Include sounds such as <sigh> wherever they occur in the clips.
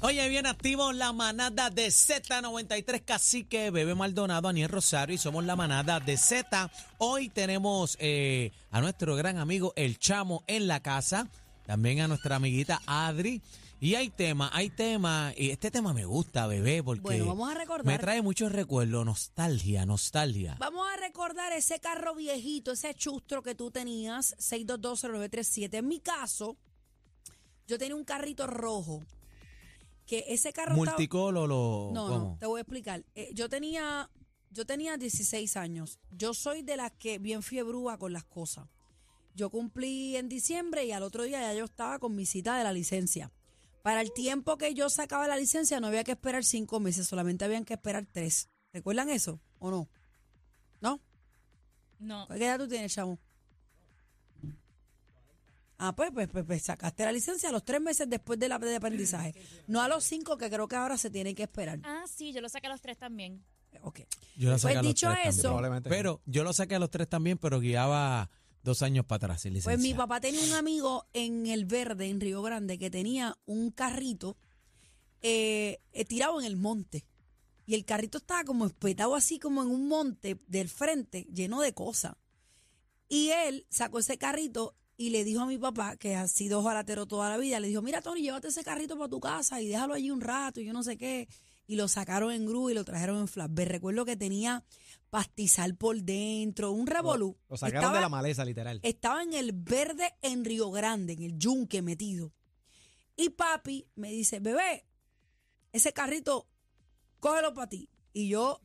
Oye, bien activo la manada de Z93 Cacique, Bebé Maldonado, Aniel Rosario y somos la manada de Z. Hoy tenemos eh, a nuestro gran amigo El Chamo en la casa, también a nuestra amiguita Adri. Y hay tema, hay tema, y este tema me gusta, bebé, porque Bueno, vamos a recordar. me trae muchos recuerdos, nostalgia, nostalgia. Vamos a recordar ese carro viejito, ese chustro que tú tenías, 6220937. En mi caso, yo tenía un carrito rojo. Que ese carro estaba- Multicolor o No, ¿cómo? no, te voy a explicar. Eh, yo tenía yo tenía 16 años. Yo soy de las que bien fiebrúa con las cosas. Yo cumplí en diciembre y al otro día ya yo estaba con mi cita de la licencia. Para el tiempo que yo sacaba la licencia no había que esperar cinco meses, solamente habían que esperar tres. ¿Recuerdan eso o no? ¿No? No, ¿Qué edad tú tienes, chamo? Ah, pues, pues, pues, pues, sacaste la licencia a los tres meses después de la de aprendizaje. No a los cinco, que creo que ahora se tiene que esperar. Ah, sí, yo lo saqué a los tres también. Ok. Yo lo saqué Pues a los dicho tres también. eso, Probablemente. Pero yo lo saqué a los tres también, pero guiaba dos años para atrás sin licencia. Pues mi papá tenía un amigo en el verde, en Río Grande, que tenía un carrito eh, eh, tirado en el monte. Y el carrito estaba como espetado así como en un monte del frente, lleno de cosas. Y él sacó ese carrito y le dijo a mi papá, que ha sido jolatero toda la vida, le dijo, mira Tony, llévate ese carrito para tu casa y déjalo allí un rato y yo no sé qué. Y lo sacaron en grúa y lo trajeron en flatbed. Recuerdo que tenía pastizal por dentro, un revolú. Lo sacaron Estaba- de la maleza, literal. estaba en el verde en Río Grande, en el yunque metido. Y papi me dice, bebé, ese carrito, cógelo para ti. Y yo,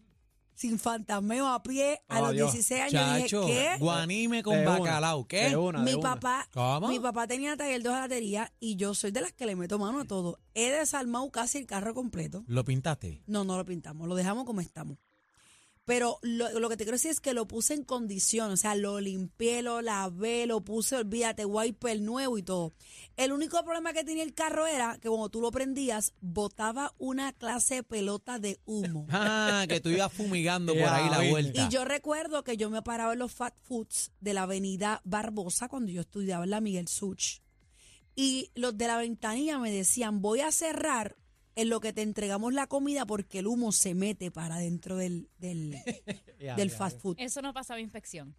sin fantasmeo a pie, a Oh, los Dios. 16 años, Chacho, dije, ¿qué? guanime con De una, bacalao, ¿qué? de una, de Mi papá, ¿Cómo? mi papá tenía taller de hojalatería y yo soy de las que le meto mano a todo. He desarmado casi el carro completo. ¿Lo pintaste? No, no lo pintamos, lo dejamos como estamos. Pero lo, lo que te quiero decir es que lo puse en condición, o sea, lo limpié, lo lavé, lo puse, olvídate, wiper nuevo y todo. El único problema que tenía el carro era que cuando tú lo prendías, botaba una clase de pelota de humo. <laughs> Ah, que tú ibas fumigando por ahí la vuelta. Y yo recuerdo que yo me paraba en los fat foods de la avenida Barbosa cuando yo estudiaba en la Miguel Such. Y los de la ventanilla me decían, voy a cerrar en lo que te entregamos la comida porque el humo se mete para dentro del, del, <laughs> Ya, del ya, fast food. Eso no pasaba inspección.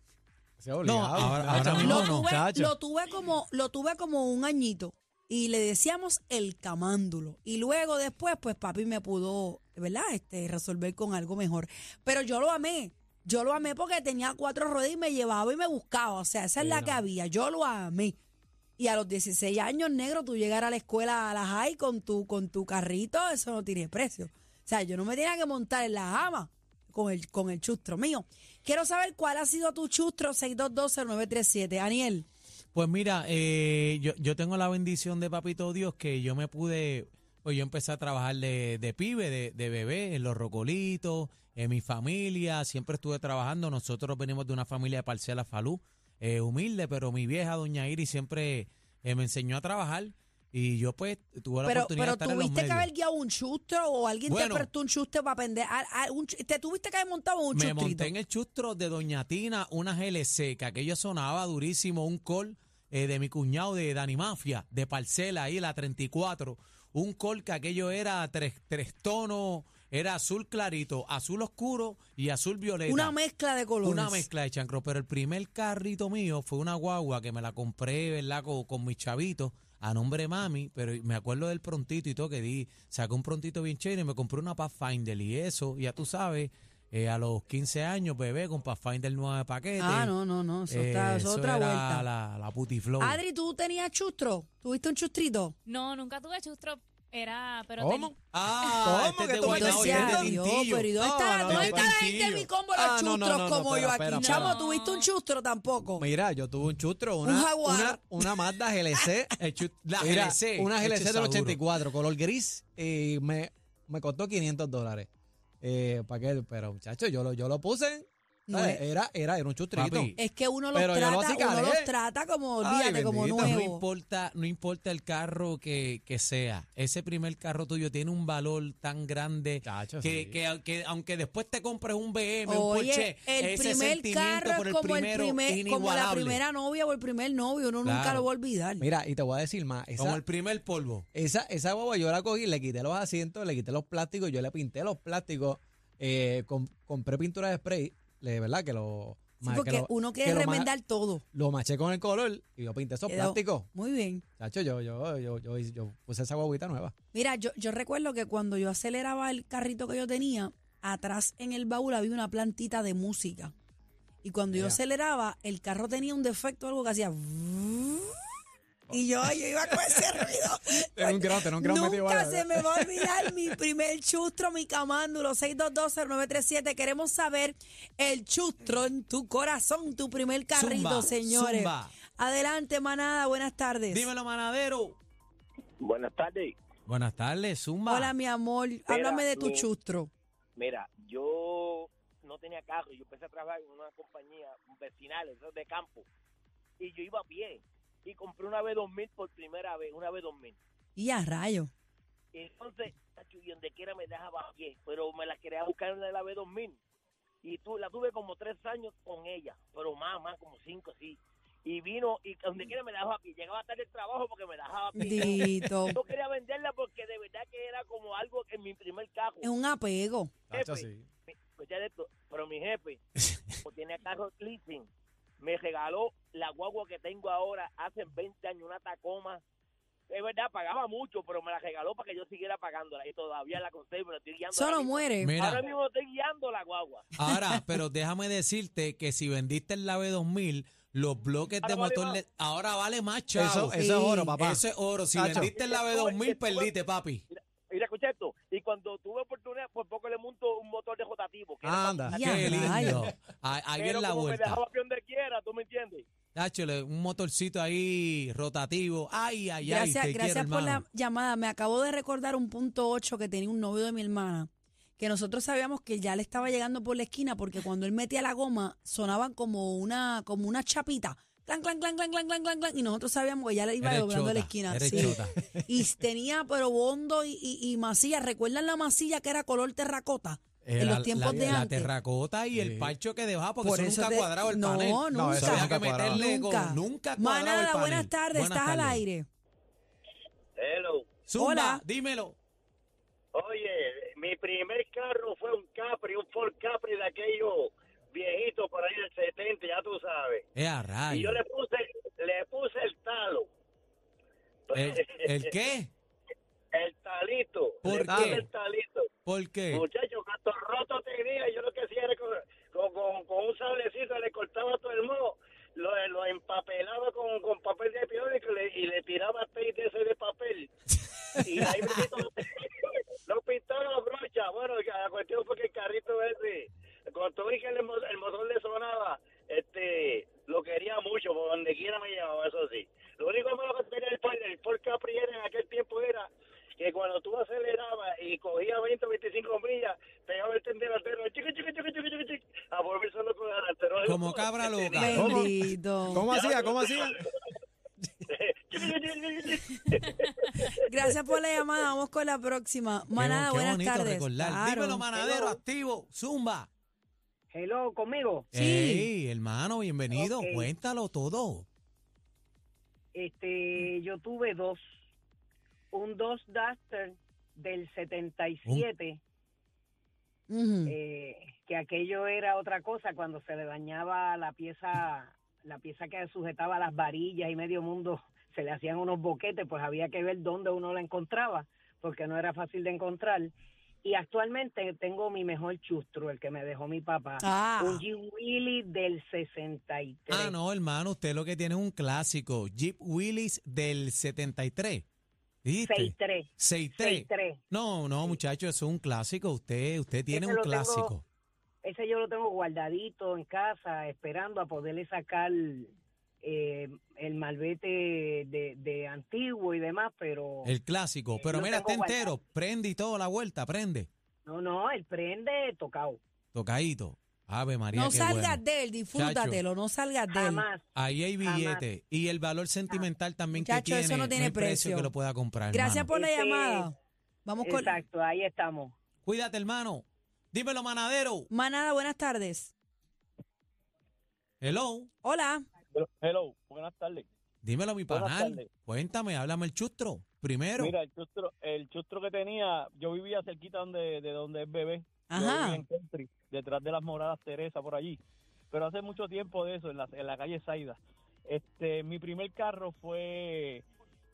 No, ahora- mismo Lo no, tuve, muchacho. lo tuve como, lo tuve como un añito y le decíamos el camándulo. Y luego después, pues papi me pudo, ¿verdad? Este, resolver con algo mejor. Pero yo lo amé. Yo lo amé porque tenía cuatro ruedas y me llevaba y me buscaba. O sea, esa es la no. que había. Yo lo amé. Y a los 16 años, negro, tú llegar a la escuela, a la high con tu, con tu carrito, eso no tiene precio. O sea, yo no me tenía que montar en la jama con el, con el chustro mío. Quiero saber cuál ha sido tu chustro 6220937. Aniel. Pues mira, eh, yo, yo tengo la bendición de Papito Dios que yo me pude, pues yo empecé a trabajar de, de pibe, de, de bebé, en los rocolitos, en mi familia, siempre estuve trabajando. Nosotros venimos de una familia de parcela Falú, eh, humilde, pero mi vieja, doña Iris, siempre eh, me enseñó a trabajar y yo pues tuve la Pero, oportunidad pero de estar en los tuviste que medios. haber guiado un chustro o alguien Bueno. te prestó un chustro para aprender. a- a- un ch- te tuviste que haber montado un Me chustrito. monté en el chustro de Doña Tina, una GLC, que aquello sonaba durísimo, un call eh, de mi cuñado de Dani Mafia, de Parcela, ahí la 34. Un call que aquello era tres, tres tonos, era azul clarito, azul oscuro y azul violeta. Una mezcla de colores. Una mezcla de chancro, pero el primer carrito mío fue una guagua que me la compré, ¿verdad? Con, con mis chavitos a nombre de mami, pero me acuerdo del prontito y todo que di, saqué un prontito bien chévere y me compré una Pathfinder y eso, ya tú sabes, eh, a los 15 años, bebé, con Pathfinder nueve paquetes. Ah, no, no, no. Eso, está, Eh, eso es eso otra era vuelta. La, la putiflow. Adri, ¿tú tenías chustro? ¿Tuviste un chustrito? No, nunca tuve chustro. Era, pero ¿Cómo? teni- Ah, ¿Cómo este que tú me Guaynabo y decías, es de Dios, Tintillo. pero ¿y dónde está, No, no, dónde no, está la gente de mi combo los Ah, no, chustros no, no, no, como yo espera, aquí? Chamo. ¿tuviste un chustro tampoco? Mira, yo tuve un chustro, Un una, jaguar. una, una Mazda GLC. <laughs> El la Mira, GLC. Una GLC del saburo. 84, color gris, y me, me costó 500 dólares. Eh, ¿Para qué? Pero, muchachos, yo lo, yo lo puse No es- Era, era, era un chustrito. Papi, Es que uno los yo lo trata, uno los trata como, olvídate, como bendito, No nuevo. importa, no importa el carro que, que sea, ese primer carro tuyo tiene un valor tan grande Chacho, que, sí. que, que aunque después te compres un BM, un Oye, Porsche, el ese primer carro por es el como el primero primer, como la primera novia o el primer novio, uno nunca Claro. lo va a olvidar. Mira, y te voy a decir más. Esa, Como el primer polvo. esa, esa guagua yo la cogí, le quité los asientos, le quité los plásticos, yo le pinté los plásticos, eh, com- compré pintura de spray, de verdad que lo... Sí, ma- que porque lo- uno que quiere lo ma- remendar todo. Lo maché con el color y yo pinté esos plásticos. Muy bien. Chacho, yo, yo, yo, yo, yo puse esa guaguita nueva. Mira, yo, yo recuerdo que cuando yo aceleraba el carrito que yo tenía, atrás en el baúl había una plantita de música. Y cuando yo aceleraba, el carro tenía un defecto, algo que hacía... Y yo, yo iba con ese ruido. <laughs> Tenía un grado, tenía un grado Nunca se me va a olvidar mi primer chustro, mi camándulo, 6220937. Queremos saber el chustro en tu corazón, tu primer carrito, Zumba, señores. zumba. Adelante, manada, buenas tardes. Dímelo, manadero. Buenas tardes. Buenas tardes, Zumba. Hola, mi amor. Háblame de tu mi- chustro. Mira, yo no tenía carro, yo empecé a trabajar en una compañía vecinal, eso es de campo, y yo iba a pie, y compré una B2000 por primera vez, una B2000. Y a rayo. Entonces, tacho, y donde quiera me dejaba a pie, pero me la quería buscar en la B2000. Y tú, la tuve como tres años con ella, pero más, más, como cinco, sí. Y vino, y donde quiera me dejaba a pie. Llegaba tarde el trabajo porque me dejaba a pie. Dito. <laughs> Yo quería venderla porque de verdad que era como algo en mi primer carro. Es un apego. Jefe. sí. Mi- escucha esto, pero mi jefe, como <laughs> tenía carro leasing, me regaló la guagua que tengo ahora hace 20 años, una Tacoma. Es verdad, pagaba mucho, pero me la regaló para que yo siguiera pagándola. Y todavía la conservo, la estoy guiando. Mismo. muere. Mira, Ahora mismo estoy guiando la guagua. ahora, pero déjame decirte que si vendiste el Lave 2000, los bloques de vale motor le- ahora vale más, chavo. Eso, Sí. eso es oro, papá. Eso es oro. Si Chacho. vendiste el Lave 2000, perdiste, papi. Mira, escucha esto. Y cuando tuve oportunidad, por poco le monto un motor de rotativo. que Anda. Qué lindo. Ahí ahí es la como me vuelta. dejaba quiera, ¿tú me entiendes? Un motorcito ahí rotativo. Ay, ay, ay. Gracias, te gracias quiero, por la llamada. Me acabo de recordar un punto 8 que tenía un novio de mi hermana, que nosotros sabíamos que ya le estaba llegando por la esquina porque cuando él metía la goma sonaban como una, como una chapita. Clan, clan, clan, clan, clan, clan, clan, clan, y nosotros sabíamos que ya le iba Eres doblando la esquina. sí. <laughs> Y tenía pero bondo y, y, y masilla. ¿Recuerdan la masilla que era color terracota? Eh, en la- los tiempos la, de la antes. terracota y el parcho que dejaba porque Por eso eso nunca te- cuadraba el no, panel. nunca. No, eso Había nunca que meterle Nunca. con, nunca el Manada, panel. buenas tardes. Buenas Estás al aire. Hello. Zumba, Hola. dímelo. Oye, mi primer carro fue un Capri, un Ford Capri de aquellos viejitos por ahí del 70, ya tú sabes. Eh, a Y yo le puse, le puse el talo. ¿El, el qué? <laughs> El talito. ¿Por le puse qué? el talito. ¿Por qué? Muchacho, cuánto roto tenía, yo lo que hacía era con, con, con- con un sablecito, le cortaba todo el moho, lo, lo empapelaba con, con papel de periódico y le, y le tiraba aceite ese de papel. Y ahí mismito lo, lo pintaba la brocha. Bueno, la cuestión fue que el carrito ese, cuando tú vi que el, mo- el motor le sonaba, este, lo quería mucho, por donde quiera me llevaba, eso sí. Lo único malo que tenía el Ford, el Ford Capri era en aquel tiempo era que cuando tú acelerabas y cogías 20 o 25 millas, pegaba el tendero altero, chiqui, chiqui, chiqui, chiqui, chiqui, chiqui, a volverse loco adelante. ¿no? Como cabra loca. ¿Cómo? Bendito. ¿Cómo hacía? ¿Cómo hacía? Gracias por la llamada. Vamos con la próxima. Manada, qué buenas tardes. Claro. Dímelo, manadero, activo. Zumba. Hello, conmigo. Sí. Hermano, bienvenido. Cuéntalo todo. Este, yo tuve dos. Un dos Duster del 77, Eh, que aquello era otra cosa cuando se le dañaba la pieza, la pieza que sujetaba las varillas y medio mundo se le hacían unos boquetes, pues había que ver dónde uno la encontraba, porque no era fácil de encontrar. Y actualmente tengo mi mejor chustro, el que me dejó mi papá. Ah. Un Jeep Willy del 63. Ah, no, hermano, usted lo que tiene es un clásico. Jeep Willys del 73. ¿Viste? 63. 63. 63. No, no, muchacho, eso es un clásico. Usted, usted tiene Ese un tengo- clásico. Ese yo lo tengo guardadito en casa, esperando a poderle sacar eh, el malvete de, de antiguo y demás, pero El clásico. Eh, Pero mira, está entero. Prende y todo la vuelta, prende. no, no, el prende tocado. Tocadito. Ave María, No qué salgas bueno. de él, disfrútatelo, no salgas de él. Jamás. Ahí hay billete. Y el valor sentimental también que tiene. eso no tiene hay precio precio. que lo pueda comprar. Gracias hermano. por la llamada. Vamos con Exacto, ahí estamos. Cuídate, hermano. Dímelo, manadero. Manada, buenas tardes. Hello. Hola. Hello, buenas tardes. Dímelo, mi panal. Cuéntame, háblame el chustro. Primero. Mira, el chustro, el chustro que tenía, yo vivía cerquita donde, de donde es bebé. Yo en Country, detrás de las moradas Teresa, por allí. Pero hace mucho tiempo de eso, en la, en la calle Saida. Este, mi primer carro fue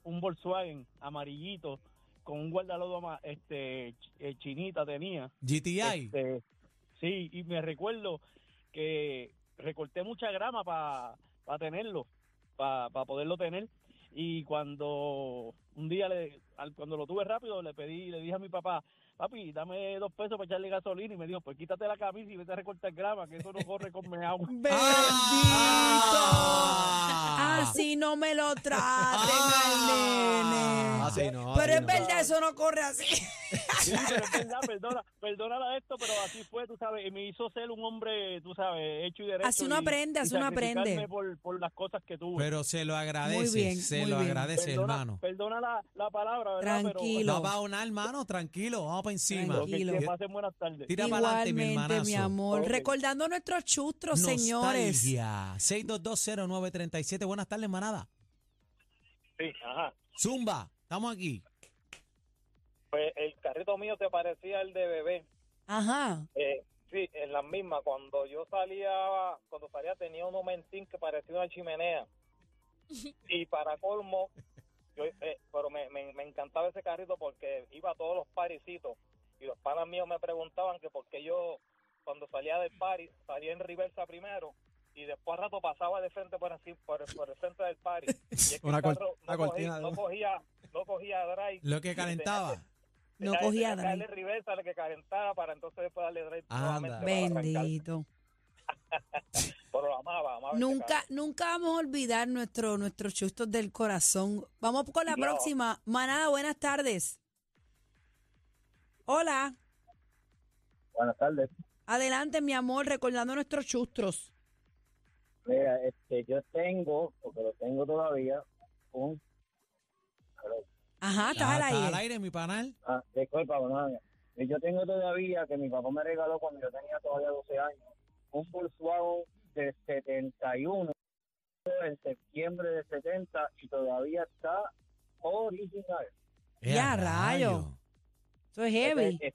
un Volkswagen amarillito con un guardalodo este, eh, chinita tenía. GTI. Este, sí, y me recuerdo que recorté mucha grama para tenerlo, para poderlo tener. Y cuando un día, le, al- cuando lo tuve rápido, le pedí, le dije a mi papá, papi, dame dos pesos para echarle gasolina. Y me dijo, pues quítate la camisa y vete a recortar grama, que eso no corre con agua. <laughs> Bendito. Ah. Así no me lo traten al nene. Así no, Pero así es no. verdad, eso no corre así. Sí, pero es verdad, perdona, perdónala esto, pero así fue, tú sabes, y me hizo ser un hombre, tú sabes, hecho y derecho. Así uno aprende, así uno aprende. Por, por las cosas que tuve. Pero se lo agradece. bien, se muy lo bien. agradece, perdona, hermano. Perdona la, la palabra, ¿verdad? Tranquilo. No va a unar, hermano. Tranquilo. Vamos para encima. Tranquilo. que pasen buenas tardes. Tira para adelante, mi mi amor. Recordando nuestros chustros, señores. Nostalgia. 6220937. Buenas tardes, manada. Sí, ajá. Zumba. Estamos aquí. Pues el carrito mío te parecía el de bebé. Ajá. Eh, sí, en la misma. Cuando yo salía, cuando salía tenía un momentín que parecía una chimenea. <laughs> Y para colmo, yo, eh, pero me, me, me encantaba ese carrito porque iba a todos los parisitos. Y los panas míos me preguntaban que por qué yo, cuando salía del party, salía en reversa primero. Y después al rato pasaba de frente por así, por, por el frente del party. <laughs> Y es que Una el carro no, cortina cogía, de- no cogía, no cogía drive. Lo que calentaba. No Tenía cogía tenía que darle drive. reversa, le que calentara para entonces después darle drive Anda. Bendito. <laughs> Pero lo amaba, amaba ese Nunca, nunca vamos a olvidar nuestro, nuestros chustos del corazón. Vamos con la No. próxima. Manada, buenas tardes. Hola. Buenas tardes. Adelante, mi amor, recordando nuestros chustros. Mira, este, yo tengo, porque lo tengo todavía, un... Ajá, estás al está al aire. aire, mi panal. Ah, disculpa, bueno, yo tengo todavía, que mi papá me regaló cuando yo tenía todavía 12 años, un Volkswagen de 71 en septiembre de 70 y todavía está original. Ya, rayo. Eso es heavy. Es, es-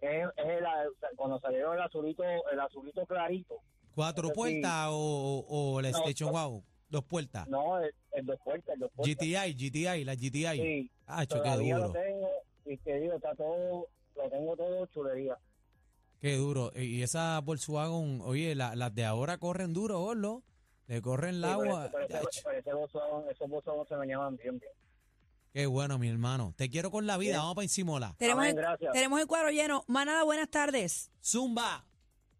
es el- cuando salió el azulito, el azulito clarito. ¿Cuatro puertas o, o la No, Station no. Wow? Dos puertas. No, el, el dos puertas, el dos puertas. GTI, GTI, la GTI. Sí, Ah, qué todavía lo duro. tengo y te digo, está todo, lo tengo todo chulería. Qué duro. Y esa Volkswagen, oye, la- las de ahora corren duro, Orlo. Le corren el Sí, agua. ese- pero ese- Yach. pero ese Volkswagen- esos Volkswagen se me llaman bien, bien. Qué bueno, mi hermano. Te quiero con la vida. Bien. Vamos para encima. Tenemos, Amén, el, gracias. tenemos el cuadro lleno. Manada, buenas tardes. Zumba.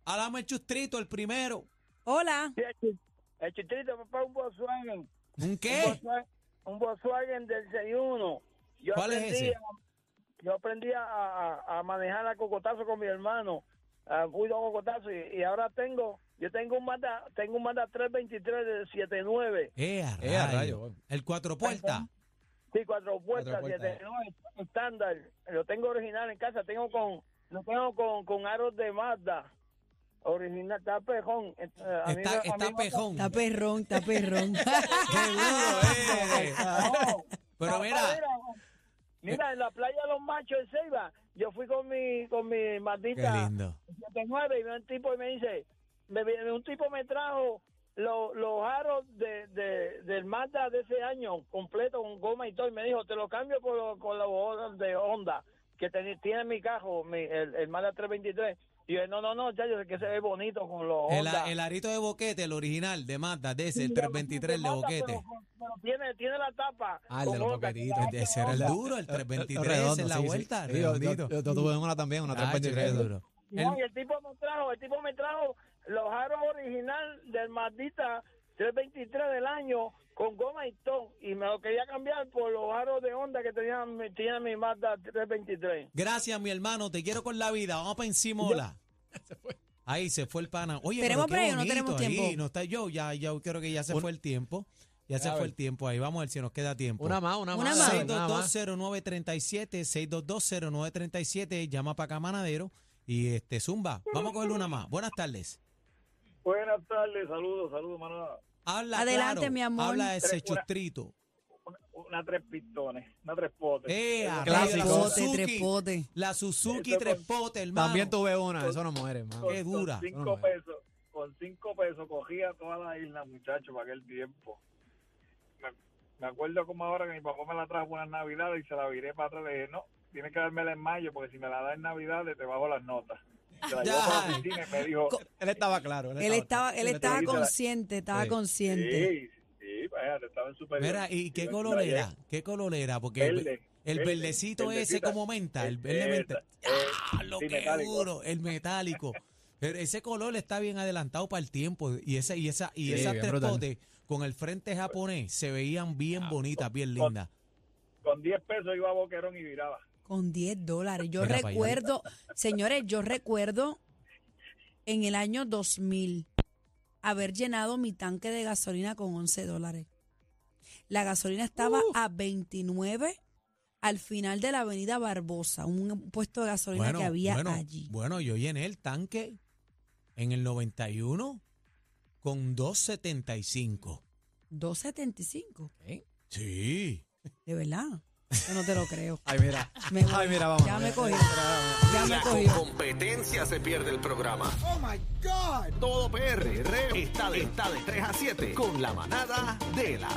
Háblame el chustrito, el primero. Hola. El chistrito, papá, un Volkswagen. ¿Un Un qué? Volkswagen, un Volkswagen del 61. Yo ¿Cuál es ese? yo aprendí a, a- a manejar a cocotazo con mi hermano. Ah, fui a cocotazo y, y ahora tengo, yo tengo un Mazda, tengo un Mazda 323 de 79. Eh, a Eh, a rayo. El cuatro puertas. Sí, cuatro puertas, Cuatro puertas. 79 estándar. Lo tengo original en casa, tengo con, lo tengo con, con aros de Mazda. Original, está pejón. Eh, mí Está, a está mí me- pejón. Está perrón, está perrón. <laughs> Qué duro, eh. <laughs> No, Pero mira, mira, en la playa de los machos en Ceiba, yo fui con mi con mi maldita lindo. 79 y un tipo y me dice, me, un tipo me trajo lo- los aros de, de, del Mazda de ese año, completo, con goma y todo, y me dijo, te lo cambio por con los de Honda que ten- tiene mi carro, mi, el, el Mazda 323. Y yo, no, no, no, ya yo sé que se ve bonito con los El, el arito de boquete, el original de Mazda, de ese, el Sí, 323 de Mazda, boquete. Pero, pero tiene, tiene la tapa. Ah, el de los boquetitos. de- Ese era el duro, el 323 Redondo, en la sí, vuelta, Sí, yo, redondito. yo- yo tuve una también, una Ah, qué 323. duro. No, El- y el tipo me trajo, el tipo me trajo los aros original del Mazdita 323 del año con goma y todo y me lo quería cambiar por los aros de Honda que tenía, mi- tenía mi Mazda 323. Gracias, mi hermano. Te quiero con la vida. Vamos para encima, hola. <laughs> Ahí se fue el pana. Oye, ¿Tenemos pero qué break o no bonito tenemos ahí. tiempo? No está yo, ya, ya creo que ya se Un- fue el tiempo. Ya se fue el tiempo ahí. Vamos a ver si nos queda tiempo. Una más, una, Una más. más. dale, una más. 6220937, 6220937, llama para Camanadero y este Zumba. Vamos a cogerle una más. Buenas tardes. Buenas tardes, saludos, saludos, manada. Habla Adelante, claro, mi amor. Habla de ese Tres, una- chustrito. Una, una tres pistones, una tres potes. Eh, Clásico. Tres potes, Suzuki. tres potes. La Suzuki tres con- potes, hermano. También tuve una, eso no muere, hermano. Qué dura. Con cinco No, pesos, con cinco pesos cogía toda la isla, muchacho, para aquel tiempo. Me, me acuerdo como ahora que mi papá me la trajo por unas navidades y se la viré para atrás. Le dije, no, tienes que dármela en mayo porque si me la das en navidades te bajo las notas. Se la llevó para la Ya. oficina y me dijo, Co- Él estaba claro. Él estaba, él estaba consciente, estaba Sí. consciente. sí, sí, vaya, estaba en superior. Mira, ¿y qué me color era? ¿Qué color era? Porque el, Verde, el verde, verdecito ese verdecita. como menta, el verde Eh, menta. eh, ¡Ah, lo sí, que metálico. duro! El metálico. Pero ese color está bien adelantado para el tiempo. Y esa, y esa, y Sí, esas bien tres brutal. potes con el frente japonés se veían Ah, bien bonitas, bien con- lindas. Con 10 pesos iba a Boquerón y viraba. Con 10 dólares. Yo Mira recuerdo, señores, yo recuerdo en el año 2000 haber llenado mi tanque de gasolina con 11 dólares. La gasolina estaba a 29 al final de la avenida Barbosa, un puesto de gasolina Bueno, que había bueno, allí. bueno, yo llené el tanque en el 91 con 275. 2.75, Sí. de verdad. Yo no te lo creo. Ay, mira. Me voy. Ay, mira, vamos. Ya me. Mira, Ya me La cogió. competencia se pierde el programa. Oh my God. Todo PR está de, está de 3 a 7 con la manada de las